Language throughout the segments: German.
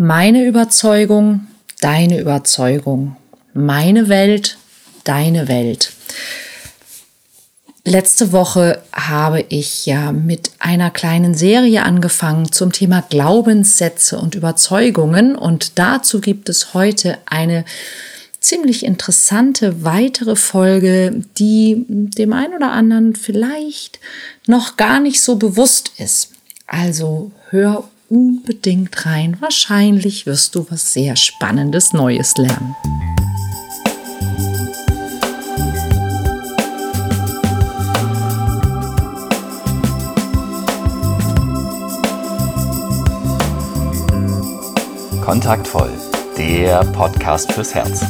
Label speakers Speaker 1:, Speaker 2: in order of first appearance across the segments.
Speaker 1: Meine Überzeugung, deine Überzeugung. Meine Welt, deine Welt. Letzte Woche habe ich ja mit einer kleinen Serie angefangen zum Thema Glaubenssätze und Überzeugungen und dazu gibt es heute eine ziemlich interessante weitere Folge, die dem einen oder anderen vielleicht noch gar nicht so bewusst ist. Also hör unbedingt rein. Wahrscheinlich wirst du was sehr Spannendes Neues lernen.
Speaker 2: Kontaktvoll, der Podcast fürs Herz.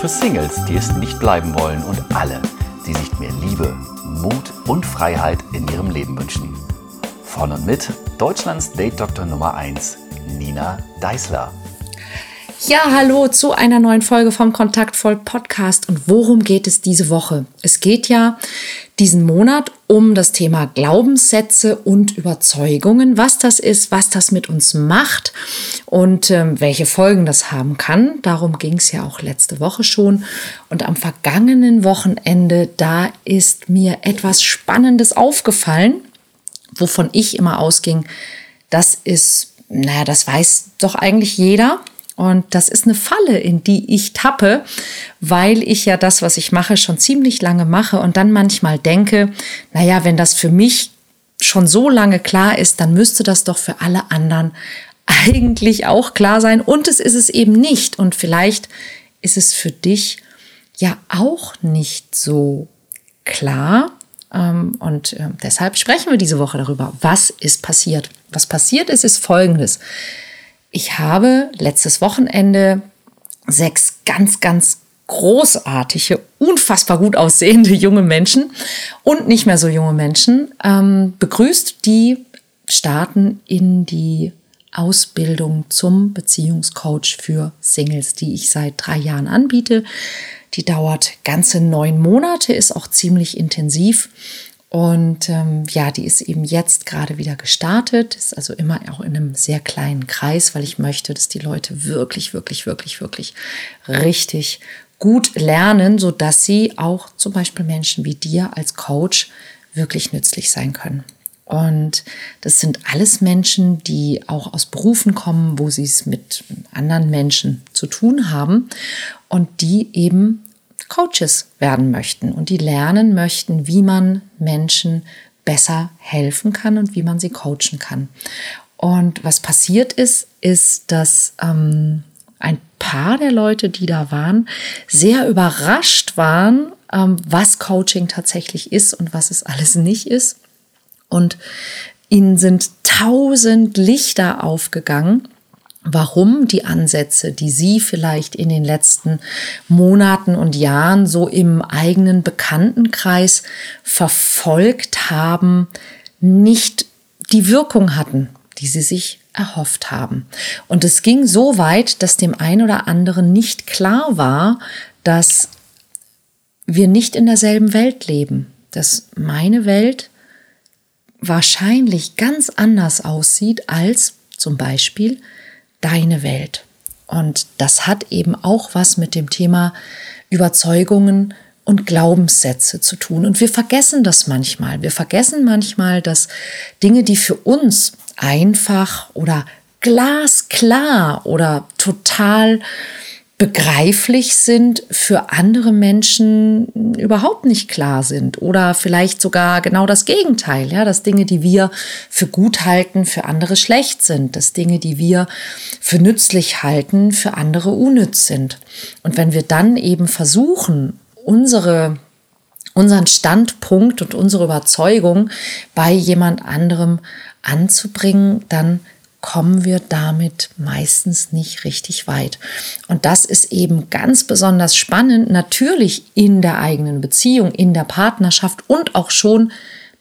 Speaker 2: Für Singles, die es nicht bleiben wollen und alle, die sich mehr Liebe, Mut und Freiheit in ihrem Leben wünschen. Von und mit Deutschlands Date-Doktor Nummer 1, Nina Deißler.
Speaker 1: Ja, hallo zu einer neuen Folge vom Kontaktvoll Podcast. Und worum geht es diese Woche? Es geht ja diesen Monat um das Thema Glaubenssätze und Überzeugungen, was das ist, was das mit uns macht und ähm, welche Folgen das haben kann. Darum ging es ja auch letzte Woche schon. Und am vergangenen Wochenende, da ist mir etwas Spannendes aufgefallen wovon ich immer ausging, das ist, naja, das weiß doch eigentlich jeder. Und das ist eine Falle, in die ich tappe, weil ich ja das, was ich mache, schon ziemlich lange mache und dann manchmal denke, naja, wenn das für mich schon so lange klar ist, dann müsste das doch für alle anderen eigentlich auch klar sein. Und es ist es eben nicht. Und vielleicht ist es für dich ja auch nicht so klar. Ähm, und äh, deshalb sprechen wir diese Woche darüber, was ist passiert. Was passiert ist, ist Folgendes. Ich habe letztes Wochenende sechs ganz, ganz großartige, unfassbar gut aussehende junge Menschen und nicht mehr so junge Menschen ähm, begrüßt, die starten in die Ausbildung zum Beziehungscoach für Singles, die ich seit drei Jahren anbiete. Die dauert ganze neun Monate, ist auch ziemlich intensiv. Und ähm, ja, die ist eben jetzt gerade wieder gestartet, ist also immer auch in einem sehr kleinen Kreis, weil ich möchte, dass die Leute wirklich, wirklich, wirklich, wirklich richtig gut lernen, so dass sie auch zum Beispiel Menschen wie dir als Coach wirklich nützlich sein können. Und das sind alles Menschen, die auch aus Berufen kommen, wo sie es mit anderen Menschen zu tun haben und die eben Coaches werden möchten und die lernen möchten, wie man Menschen besser helfen kann und wie man sie coachen kann. Und was passiert ist, ist, dass ähm, ein paar der Leute, die da waren, sehr überrascht waren, ähm, was Coaching tatsächlich ist und was es alles nicht ist. Und ihnen sind tausend Lichter aufgegangen, warum die Ansätze, die Sie vielleicht in den letzten Monaten und Jahren so im eigenen Bekanntenkreis verfolgt haben, nicht die Wirkung hatten, die Sie sich erhofft haben. Und es ging so weit, dass dem einen oder anderen nicht klar war, dass wir nicht in derselben Welt leben, dass meine Welt wahrscheinlich ganz anders aussieht als zum Beispiel deine Welt. Und das hat eben auch was mit dem Thema Überzeugungen und Glaubenssätze zu tun. Und wir vergessen das manchmal. Wir vergessen manchmal, dass Dinge, die für uns einfach oder glasklar oder total begreiflich sind, für andere Menschen überhaupt nicht klar sind oder vielleicht sogar genau das Gegenteil, ja, dass Dinge, die wir für gut halten, für andere schlecht sind, dass Dinge, die wir für nützlich halten, für andere unnütz sind. Und wenn wir dann eben versuchen, unsere unseren Standpunkt und unsere Überzeugung bei jemand anderem anzubringen, dann kommen wir damit meistens nicht richtig weit. Und das ist eben ganz besonders spannend, natürlich in der eigenen Beziehung, in der Partnerschaft und auch schon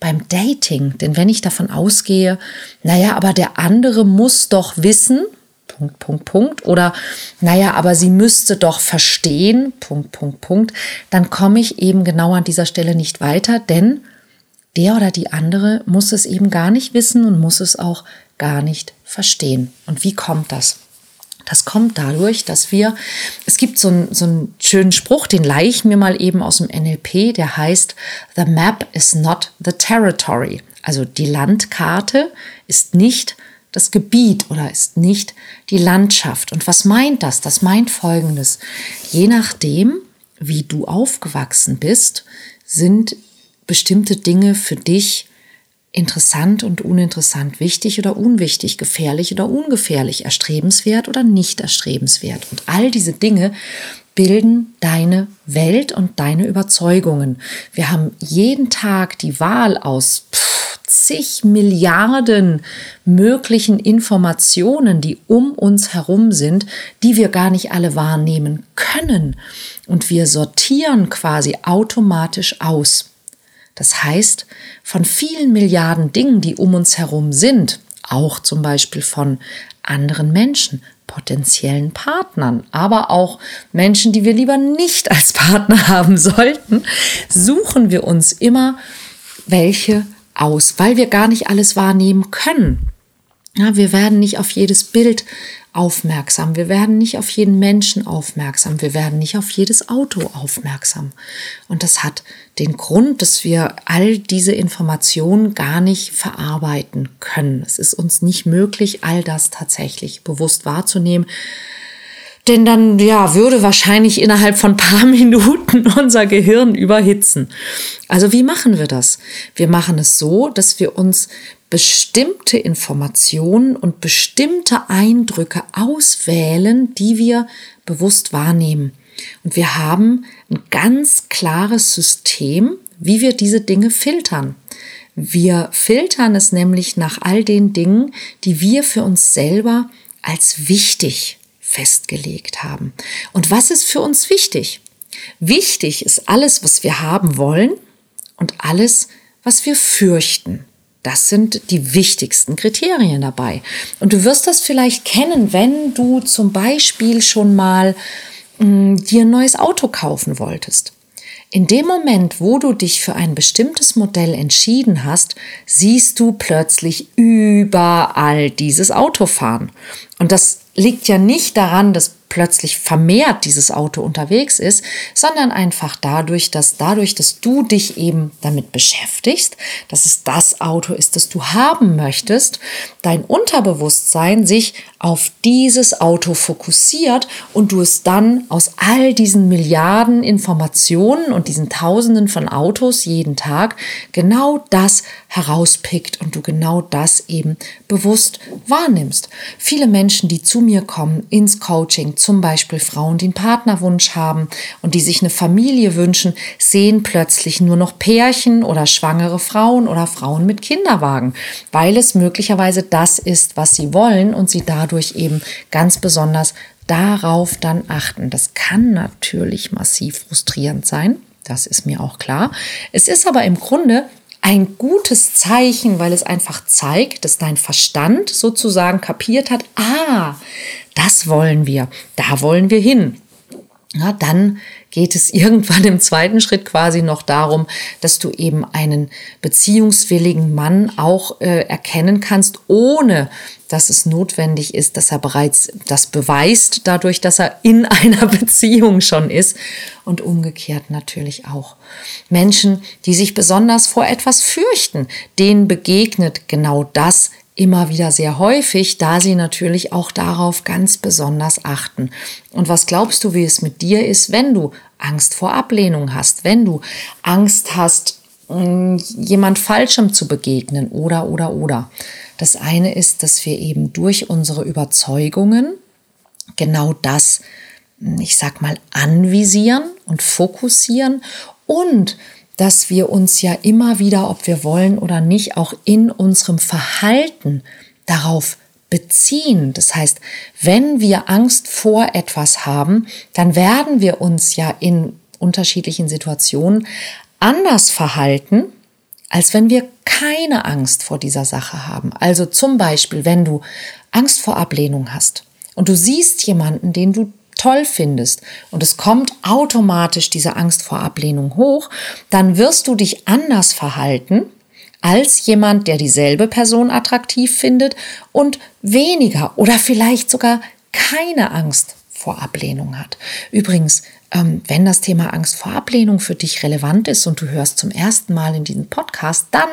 Speaker 1: beim Dating. Denn wenn ich davon ausgehe, naja, aber der andere muss doch wissen, Punkt, Punkt, Punkt, oder naja, aber sie müsste doch verstehen, Punkt, Punkt, Punkt, dann komme ich eben genau an dieser Stelle nicht weiter, denn der oder die andere muss es eben gar nicht wissen und muss es auch gar nicht verstehen. Und wie kommt das? Das kommt dadurch, dass wir, es gibt so einen, so einen schönen Spruch, den leihe ich mir mal eben aus dem NLP, der heißt, The map is not the territory. Also die Landkarte ist nicht das Gebiet oder ist nicht die Landschaft. Und was meint das? Das meint Folgendes. Je nachdem, wie du aufgewachsen bist, sind bestimmte Dinge für dich interessant und uninteressant, wichtig oder unwichtig, gefährlich oder ungefährlich, erstrebenswert oder nicht erstrebenswert. Und all diese Dinge bilden deine Welt und deine Überzeugungen. Wir haben jeden Tag die Wahl aus zig Milliarden möglichen Informationen, die um uns herum sind, die wir gar nicht alle wahrnehmen können. Und wir sortieren quasi automatisch aus. Das heißt, von vielen Milliarden Dingen, die um uns herum sind, auch zum Beispiel von anderen Menschen, potenziellen Partnern, aber auch Menschen, die wir lieber nicht als Partner haben sollten, suchen wir uns immer welche aus, weil wir gar nicht alles wahrnehmen können. Ja, wir werden nicht auf jedes Bild aufmerksam. Wir werden nicht auf jeden Menschen aufmerksam. Wir werden nicht auf jedes Auto aufmerksam. Und das hat den Grund, dass wir all diese Informationen gar nicht verarbeiten können. Es ist uns nicht möglich, all das tatsächlich bewusst wahrzunehmen. Denn dann, ja, würde wahrscheinlich innerhalb von paar Minuten unser Gehirn überhitzen. Also wie machen wir das? Wir machen es so, dass wir uns bestimmte Informationen und bestimmte Eindrücke auswählen, die wir bewusst wahrnehmen. Und wir haben ein ganz klares System, wie wir diese Dinge filtern. Wir filtern es nämlich nach all den Dingen, die wir für uns selber als wichtig festgelegt haben. Und was ist für uns wichtig? Wichtig ist alles, was wir haben wollen und alles, was wir fürchten. Das sind die wichtigsten Kriterien dabei. Und du wirst das vielleicht kennen, wenn du zum Beispiel schon mal mh, mm, dir ein neues Auto kaufen wolltest. In dem Moment, wo du dich für ein bestimmtes Modell entschieden hast, siehst du plötzlich überall dieses Auto fahren. Und das liegt ja nicht daran, dass plötzlich vermehrt dieses Auto unterwegs ist, sondern einfach dadurch, dass dadurch, dass du dich eben damit beschäftigst, dass es das Auto ist, das du haben möchtest, dein Unterbewusstsein sich auf dieses Auto fokussiert und du es dann aus all diesen Milliarden Informationen und diesen Tausenden von Autos jeden Tag genau das herauspickt und du genau das eben bewusst wahrnimmst. Viele Menschen, die zu mir kommen ins Coaching, zum Beispiel Frauen, die einen Partnerwunsch haben und die sich eine Familie wünschen, sehen plötzlich nur noch Pärchen oder schwangere Frauen oder Frauen mit Kinderwagen, weil es möglicherweise das ist, was sie wollen und sie dadurch eben ganz besonders darauf dann achten. Das kann natürlich massiv frustrierend sein. Das ist mir auch klar. Es ist aber im Grunde ein gutes Zeichen, weil es einfach zeigt, dass dein Verstand sozusagen kapiert hat, ah, das wollen wir, da wollen wir hin. Ja, dann geht es irgendwann im zweiten Schritt quasi noch darum, dass du eben einen beziehungswilligen Mann auch äh, erkennen kannst, ohne dass es notwendig ist, dass er bereits das beweist, dadurch, dass er in einer Beziehung schon ist. Und umgekehrt natürlich auch. Menschen, die sich besonders vor etwas fürchten, denen begegnet genau das immer wieder sehr häufig, da sie natürlich auch darauf ganz besonders achten. Und was glaubst du, wie es mit dir ist, wenn du Angst vor Ablehnung hast, wenn du Angst hast, mm, jemand Falschem zu begegnen oder, oder, oder. Das eine ist, dass wir eben durch unsere Überzeugungen genau das, ich sag mal, anvisieren und fokussieren und dass wir uns ja immer wieder, ob wir wollen oder nicht, auch in unserem Verhalten darauf beziehen. Das heißt, wenn wir Angst vor etwas haben, dann werden wir uns ja in unterschiedlichen Situationen anders verhalten, als wenn wir keine Angst vor dieser Sache haben. Also zum Beispiel, wenn du Angst vor Ablehnung hast und du siehst jemanden, den du toll findest und es kommt automatisch diese Angst vor Ablehnung hoch, dann wirst du dich anders verhalten als jemand, der dieselbe Person attraktiv findet und weniger oder vielleicht sogar keine Angst vor Ablehnung hat. Übrigens, ähm, wenn das Thema Angst vor Ablehnung für dich relevant ist und du hörst zum ersten Mal in diesem Podcast, dann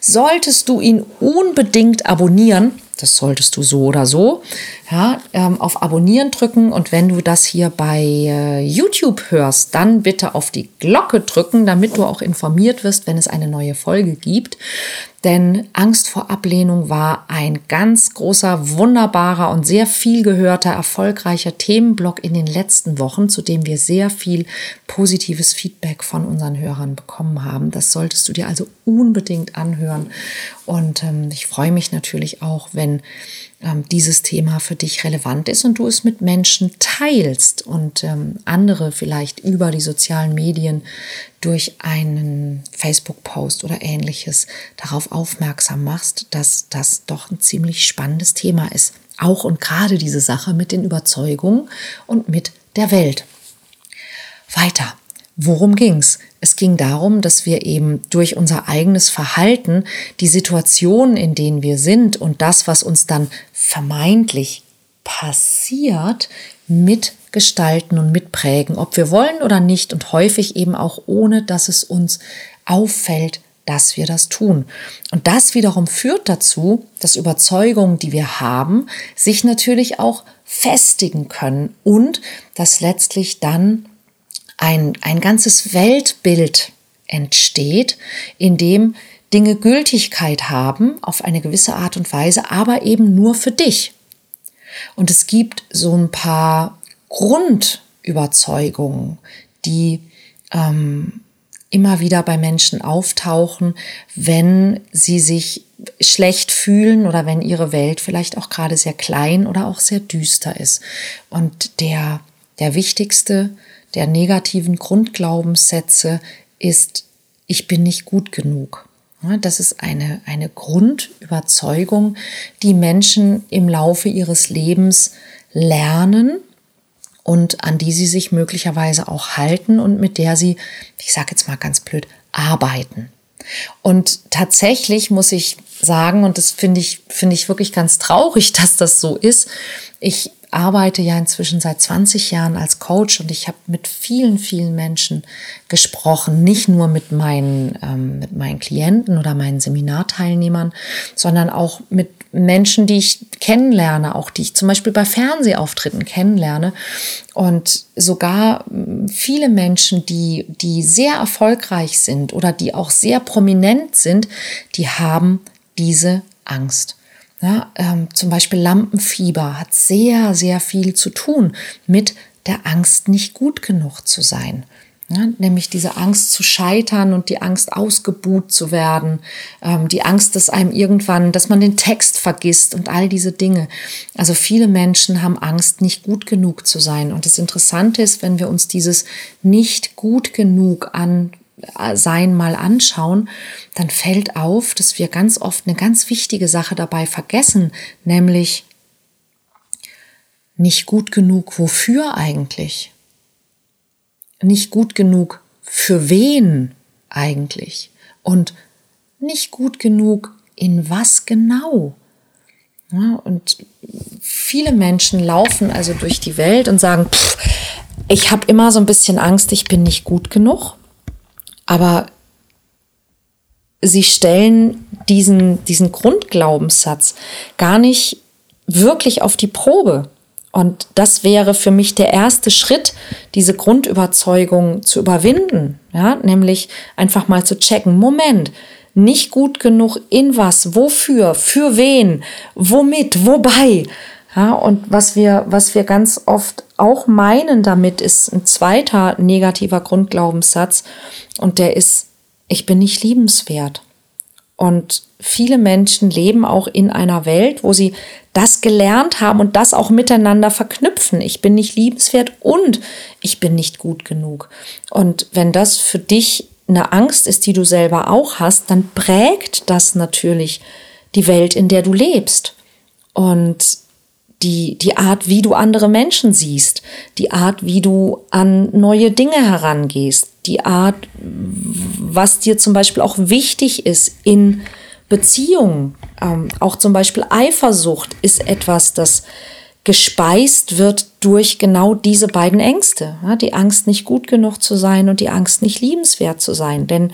Speaker 1: solltest du ihn unbedingt abonnieren. Das solltest du so oder so. Ja, ähm, auf Abonnieren drücken und wenn du das hier bei äh, YouTube hörst, dann bitte auf die Glocke drücken, damit du auch informiert wirst, wenn es eine neue Folge gibt. Denn Angst vor Ablehnung war ein ganz großer, wunderbarer und sehr viel gehörter, erfolgreicher Themenblock in den letzten Wochen, zu dem wir sehr viel positives Feedback von unseren Hörern bekommen haben. Das solltest du dir also unbedingt anhören. Und ähm, ich freue mich natürlich auch, wenn ähm, dieses Thema für dich relevant ist und du es mit Menschen teilst und ähm, andere vielleicht über die sozialen Medien durch einen Facebook-Post oder ähnliches darauf aufmerksam machst, dass das doch ein ziemlich spannendes Thema ist. Auch und gerade diese Sache mit den Überzeugungen und mit der Welt. Weiter. Worum ging's? Es ging darum, dass wir eben durch unser eigenes Verhalten die Situation, in denen wir sind und das, was uns dann vermeintlich passiert, mitgestalten und mitprägen, ob wir wollen oder nicht und häufig eben auch ohne, dass es uns auffällt, dass wir das tun. Und das wiederum führt dazu, dass Überzeugungen, die wir haben, sich natürlich auch festigen können und dass letztlich dann ein, ein ganzes Weltbild entsteht, in dem Dinge Gültigkeit haben auf eine gewisse Art und Weise, aber eben nur für dich. Und es gibt so ein paar Grundüberzeugungen, die ähm, immer wieder bei Menschen auftauchen, wenn sie sich schlecht fühlen oder wenn ihre Welt vielleicht auch gerade sehr klein oder auch sehr düster ist. Und der, der wichtigste der negativen Grundglaubenssätze ist, ich bin nicht gut genug. Das ist eine, eine Grundüberzeugung, die Menschen im Laufe ihres Lebens lernen und an die sie sich möglicherweise auch halten und mit der sie, ich sage jetzt mal ganz blöd, arbeiten. Und tatsächlich muss ich sagen, und das finde ich, finde ich wirklich ganz traurig, dass das so ist. Ich arbeite ja inzwischen seit 20 Jahren als Coach und ich habe mit vielen, vielen Menschen gesprochen, nicht nur mit meinen, ähm, mit meinen Klienten oder meinen Seminarteilnehmern, sondern auch mit Menschen, die ich kennenlerne, auch die ich zum Beispiel bei Fernsehauftritten kennenlerne und sogar hm, viele Menschen, die, die sehr erfolgreich sind oder die auch sehr prominent sind, die haben diese Angst. Ja, ähm, zum Beispiel Lampenfieber hat sehr, sehr viel zu tun mit der Angst, nicht gut genug zu sein. Ja, nämlich diese Angst zu scheitern und die Angst ausgebuht zu werden, ähm, die Angst, dass einem irgendwann, dass man den Text vergisst und all diese Dinge. Also viele Menschen haben Angst, nicht gut genug zu sein. Und das Interessante ist, wenn wir uns dieses nicht gut genug an sein mal anschauen, dann fällt auf, dass wir ganz oft eine ganz wichtige Sache dabei vergessen, nämlich nicht gut genug wofür eigentlich? Nicht gut genug für wen eigentlich? Und nicht gut genug in was genau? Ja, und viele Menschen laufen also durch die Welt und sagen, pff, ich habe immer so ein bisschen Angst, ich bin nicht gut genug. Aber sie stellen diesen, diesen Grundglaubenssatz gar nicht wirklich auf die Probe. Und das wäre für mich der erste Schritt, diese Grundüberzeugung zu überwinden. Ja, nämlich einfach mal zu checken, Moment, nicht gut genug in was, wofür, für wen, womit, wobei. Ja, und was wir, was wir ganz oft auch meinen damit, ist ein zweiter negativer Grundglaubenssatz. Und der ist, ich bin nicht liebenswert. Und viele Menschen leben auch in einer Welt, wo sie das gelernt haben und das auch miteinander verknüpfen. Ich bin nicht liebenswert und ich bin nicht gut genug. Und wenn das für dich eine Angst ist, die du selber auch hast, dann prägt das natürlich die Welt, in der du lebst. Und die, die Art, wie du andere Menschen siehst, die Art, wie du an neue Dinge herangehst, die Art, was dir zum Beispiel auch wichtig ist in Beziehungen. Ähm, auch zum Beispiel Eifersucht ist etwas, das gespeist wird durch genau diese beiden Ängste. Ja, die Angst, nicht gut genug zu sein und die Angst, nicht liebenswert zu sein. Denn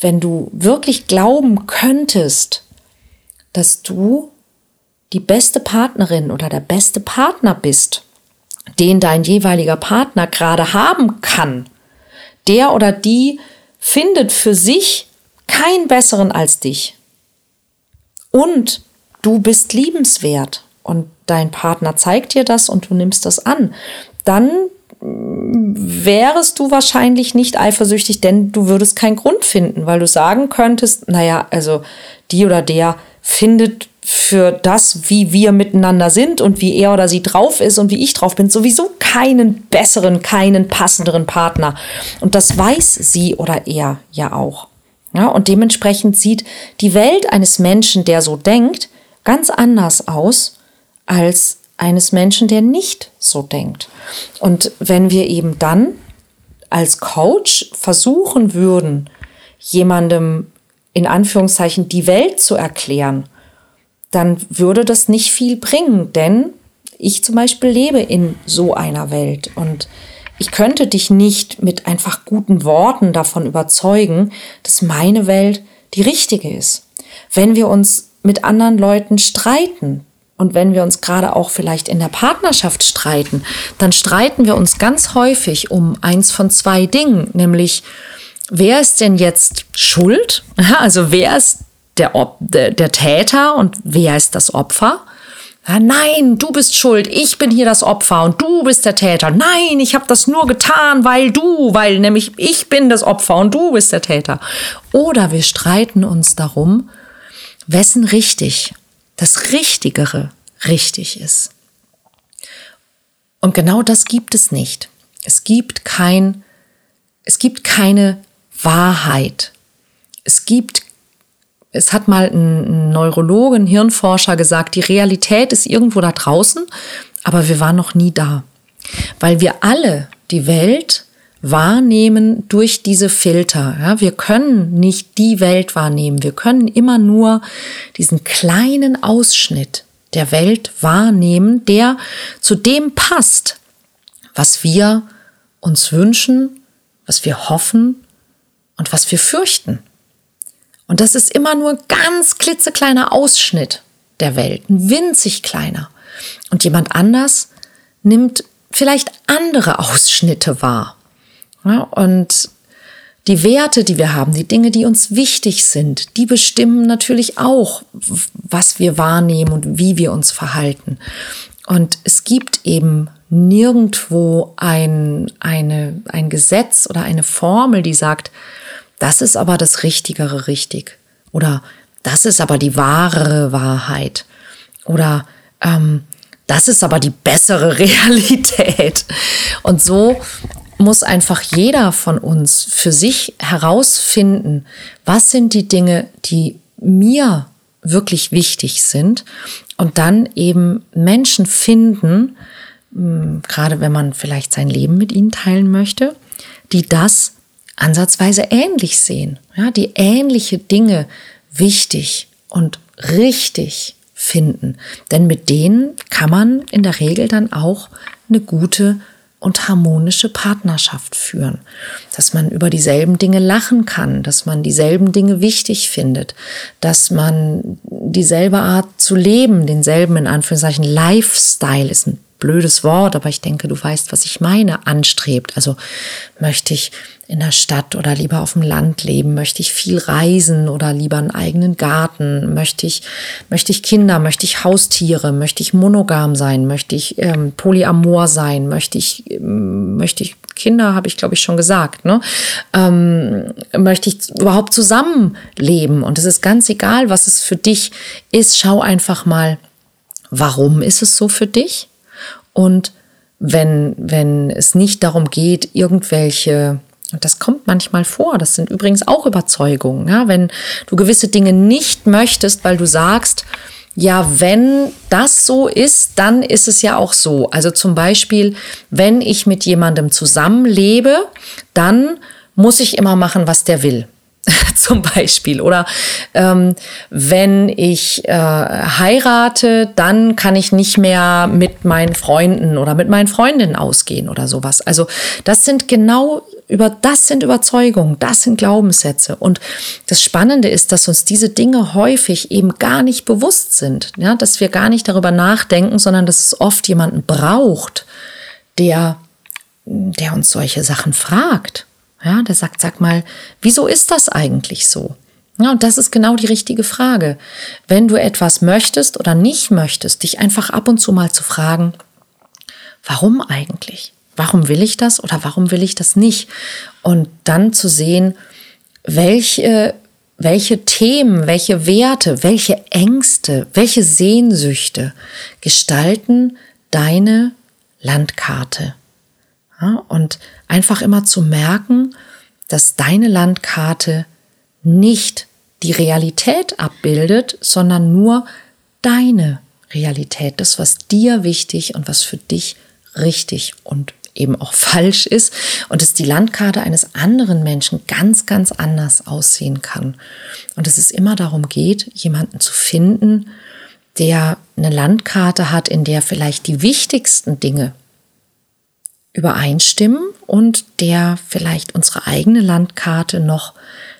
Speaker 1: wenn du wirklich glauben könntest, dass du die beste Partnerin oder der beste Partner bist, den dein jeweiliger Partner gerade haben kann, der oder die findet für sich keinen besseren als dich. Und du bist liebenswert und dein Partner zeigt dir das und du nimmst das an, dann wärest du wahrscheinlich nicht eifersüchtig, denn du würdest keinen Grund finden, weil du sagen könntest, naja, also die oder der findet für das, wie wir miteinander sind und wie er oder sie drauf ist und wie ich drauf bin, sowieso keinen besseren, keinen passenderen Partner. Und das weiß sie oder er ja auch. Ja, und dementsprechend sieht die Welt eines Menschen, der so denkt, ganz anders aus als eines Menschen, der nicht so denkt. Und wenn wir eben dann als Coach versuchen würden, jemandem in Anführungszeichen die Welt zu erklären, dann würde das nicht viel bringen, denn ich zum Beispiel lebe in so einer Welt und ich könnte dich nicht mit einfach guten Worten davon überzeugen, dass meine Welt die richtige ist. Wenn wir uns mit anderen Leuten streiten und wenn wir uns gerade auch vielleicht in der Partnerschaft streiten, dann streiten wir uns ganz häufig um eins von zwei Dingen, nämlich wer ist denn jetzt schuld? Also wer ist der, der, der Täter und wer ist das Opfer? Ja, nein, du bist schuld, ich bin hier das Opfer und du bist der Täter. Nein, ich habe das nur getan, weil du, weil nämlich ich bin das Opfer und du bist der Täter. Oder wir streiten uns darum, wessen richtig, das Richtigere richtig ist. Und genau das gibt es nicht. Es gibt kein, es gibt keine Wahrheit. Es gibt es hat mal ein Neurologe, ein Hirnforscher gesagt, die Realität ist irgendwo da draußen, aber wir waren noch nie da. Weil wir alle die Welt wahrnehmen durch diese Filter. Ja, wir können nicht die Welt wahrnehmen. Wir können immer nur diesen kleinen Ausschnitt der Welt wahrnehmen, der zu dem passt, was wir uns wünschen, was wir hoffen und was wir fürchten. Und das ist immer nur ein ganz klitzekleiner Ausschnitt der Welt, ein winzig kleiner. Und jemand anders nimmt vielleicht andere Ausschnitte wahr. Ja, und die Werte, die wir haben, die Dinge, die uns wichtig sind, die bestimmen natürlich auch, was wir wahrnehmen und wie wir uns verhalten. Und es gibt eben nirgendwo ein, eine, ein Gesetz oder eine Formel, die sagt, das ist aber das Richtigere richtig. Oder das ist aber die wahre Wahrheit. Oder ähm, das ist aber die bessere Realität. Und so muss einfach jeder von uns für sich herausfinden, was sind die Dinge, die mir wirklich wichtig sind und dann eben Menschen finden, hm, gerade wenn man vielleicht sein Leben mit ihnen teilen möchte, die das ansatzweise ähnlich sehen, ja, die ähnliche Dinge wichtig und richtig finden. Denn mit denen kann man in der Regel dann auch eine gute und harmonische Partnerschaft führen. Dass man über dieselben Dinge lachen kann, dass man dieselben Dinge wichtig findet, dass man dieselbe Art zu leben, denselben in Anführungszeichen Lifestyle ist ein blödes Wort, aber ich denke, du weißt, was ich meine, anstrebt. Also möchte ich in der Stadt oder lieber auf dem Land leben? Möchte ich viel reisen oder lieber einen eigenen Garten? Möchte ich, möchte ich Kinder? Möchte ich Haustiere? Möchte ich monogam sein? Möchte ich ähm, polyamor sein? Möchte ich, ähm, möchte ich Kinder, habe ich glaube ich schon gesagt, ne? Ähm, möchte ich überhaupt zusammenleben? Und es ist ganz egal, was es für dich ist. Schau einfach mal, warum ist es so für dich? Und wenn, wenn es nicht darum geht, irgendwelche und das kommt manchmal vor. Das sind übrigens auch Überzeugungen. Ja? Wenn du gewisse Dinge nicht möchtest, weil du sagst, ja, wenn das so ist, dann ist es ja auch so. Also zum Beispiel, wenn ich mit jemandem zusammenlebe, dann muss ich immer machen, was der will. zum Beispiel. Oder ähm, wenn ich äh, heirate, dann kann ich nicht mehr mit meinen Freunden oder mit meinen Freundinnen ausgehen oder sowas. Also das sind genau über das sind Überzeugungen, das sind Glaubenssätze. Und das Spannende ist, dass uns diese Dinge häufig eben gar nicht bewusst sind, ja, dass wir gar nicht darüber nachdenken, sondern dass es oft jemanden braucht, der, der uns solche Sachen fragt. Ja, der sagt, sag mal, wieso ist das eigentlich so? Ja, und das ist genau die richtige Frage. Wenn du etwas möchtest oder nicht möchtest, dich einfach ab und zu mal zu fragen, warum eigentlich? Warum will ich das oder warum will ich das nicht? Und dann zu sehen, welche, welche Themen, welche Werte, welche Ängste, welche Sehnsüchte gestalten deine Landkarte. Ja, und einfach immer zu merken, dass deine Landkarte nicht die Realität abbildet, sondern nur deine Realität, das, was dir wichtig und was für dich richtig und eben auch falsch ist und dass die Landkarte eines anderen Menschen ganz, ganz anders aussehen kann. Und dass es immer darum geht, jemanden zu finden, der eine Landkarte hat, in der vielleicht die wichtigsten Dinge übereinstimmen und der vielleicht unsere eigene Landkarte noch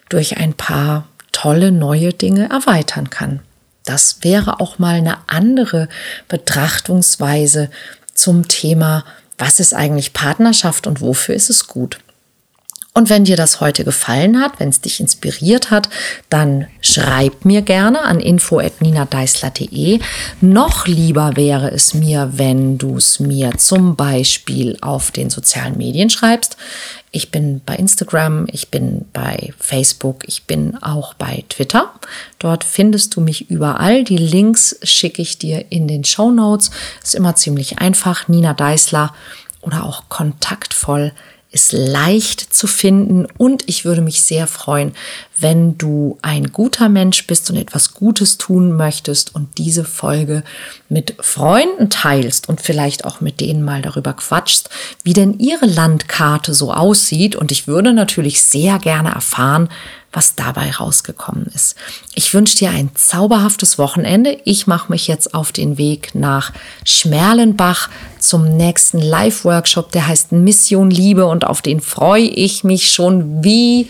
Speaker 1: durch ein paar tolle neue Dinge erweitern kann. Das wäre auch mal eine andere Betrachtungsweise zum Thema, was ist eigentlich Partnerschaft und wofür ist es gut. Und wenn dir das heute gefallen hat, wenn es dich inspiriert hat, dann schreib mir gerne an info.ninadeisler.de. Noch lieber wäre es mir, wenn du es mir zum Beispiel auf den sozialen Medien schreibst. Ich bin bei Instagram, ich bin bei Facebook, ich bin auch bei Twitter. Dort findest du mich überall. Die Links schicke ich dir in den Show Notes. Ist immer ziemlich einfach. Nina Deisler oder auch kontaktvoll ist leicht zu finden und ich würde mich sehr freuen, wenn du ein guter Mensch bist und etwas Gutes tun möchtest und diese Folge mit Freunden teilst und vielleicht auch mit denen mal darüber quatschst, wie denn ihre Landkarte so aussieht. Und ich würde natürlich sehr gerne erfahren, was dabei rausgekommen ist. Ich wünsche dir ein zauberhaftes Wochenende. Ich mache mich jetzt auf den Weg nach Schmerlenbach zum nächsten Live-Workshop, der heißt Mission Liebe und auf den freue ich mich schon wie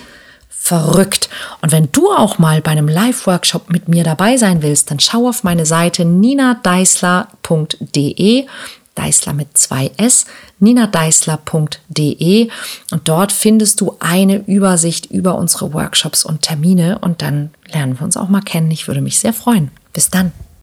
Speaker 1: verrückt. Und wenn du auch mal bei einem Live-Workshop mit mir dabei sein willst, dann schau auf meine Seite ninadeisler.de Deisler mit zwei S, ninadeisler.de und dort findest du eine Übersicht über unsere Workshops und Termine und dann lernen wir uns auch mal kennen. Ich würde mich sehr freuen. Bis dann.